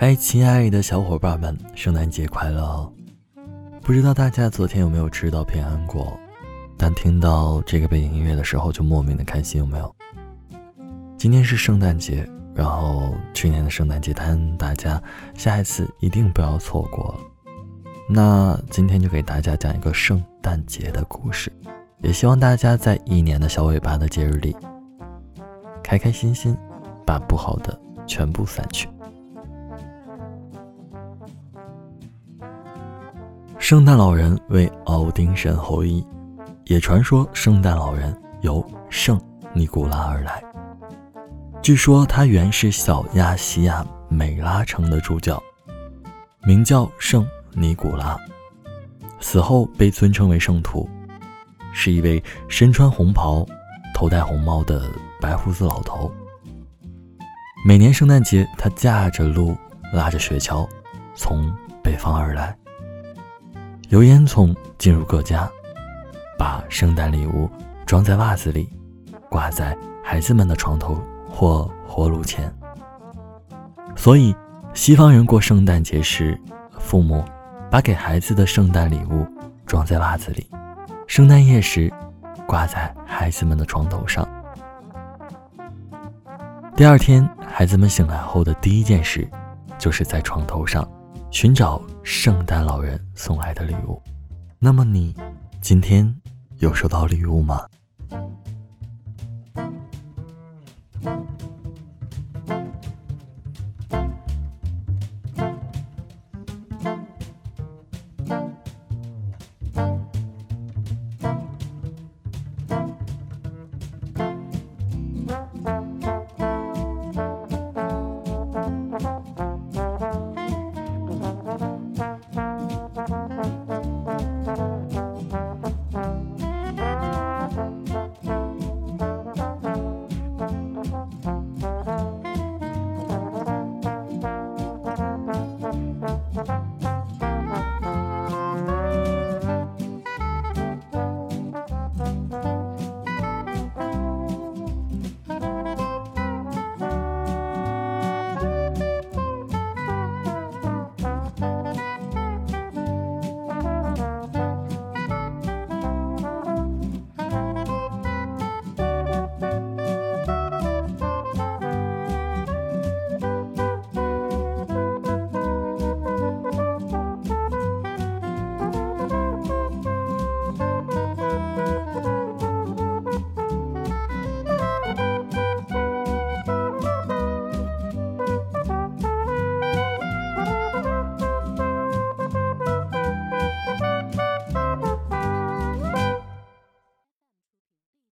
嗨，亲爱的小伙伴们，圣诞节快乐！不知道大家昨天有没有吃到平安果？但听到这个背景音乐的时候，就莫名的开心，有没有？今天是圣诞节，然后去年的圣诞节摊，大家下一次一定不要错过。那今天就给大家讲一个圣诞节的故事，也希望大家在一年的小尾巴的节日里，开开心心，把不好的全部散去。圣诞老人为奥丁神后裔，也传说圣诞老人由圣尼古拉而来。据说他原是小亚细亚美拉城的主教，名叫圣尼古拉，死后被尊称为圣徒，是一位身穿红袍、头戴红帽的白胡子老头。每年圣诞节，他驾着鹿，拉着雪橇，从北方而来。由烟囱进入各家，把圣诞礼物装在袜子里，挂在孩子们的床头或火炉前。所以，西方人过圣诞节时，父母把给孩子的圣诞礼物装在袜子里，圣诞夜时挂在孩子们的床头上。第二天，孩子们醒来后的第一件事，就是在床头上。寻找圣诞老人送来的礼物，那么你今天有收到礼物吗？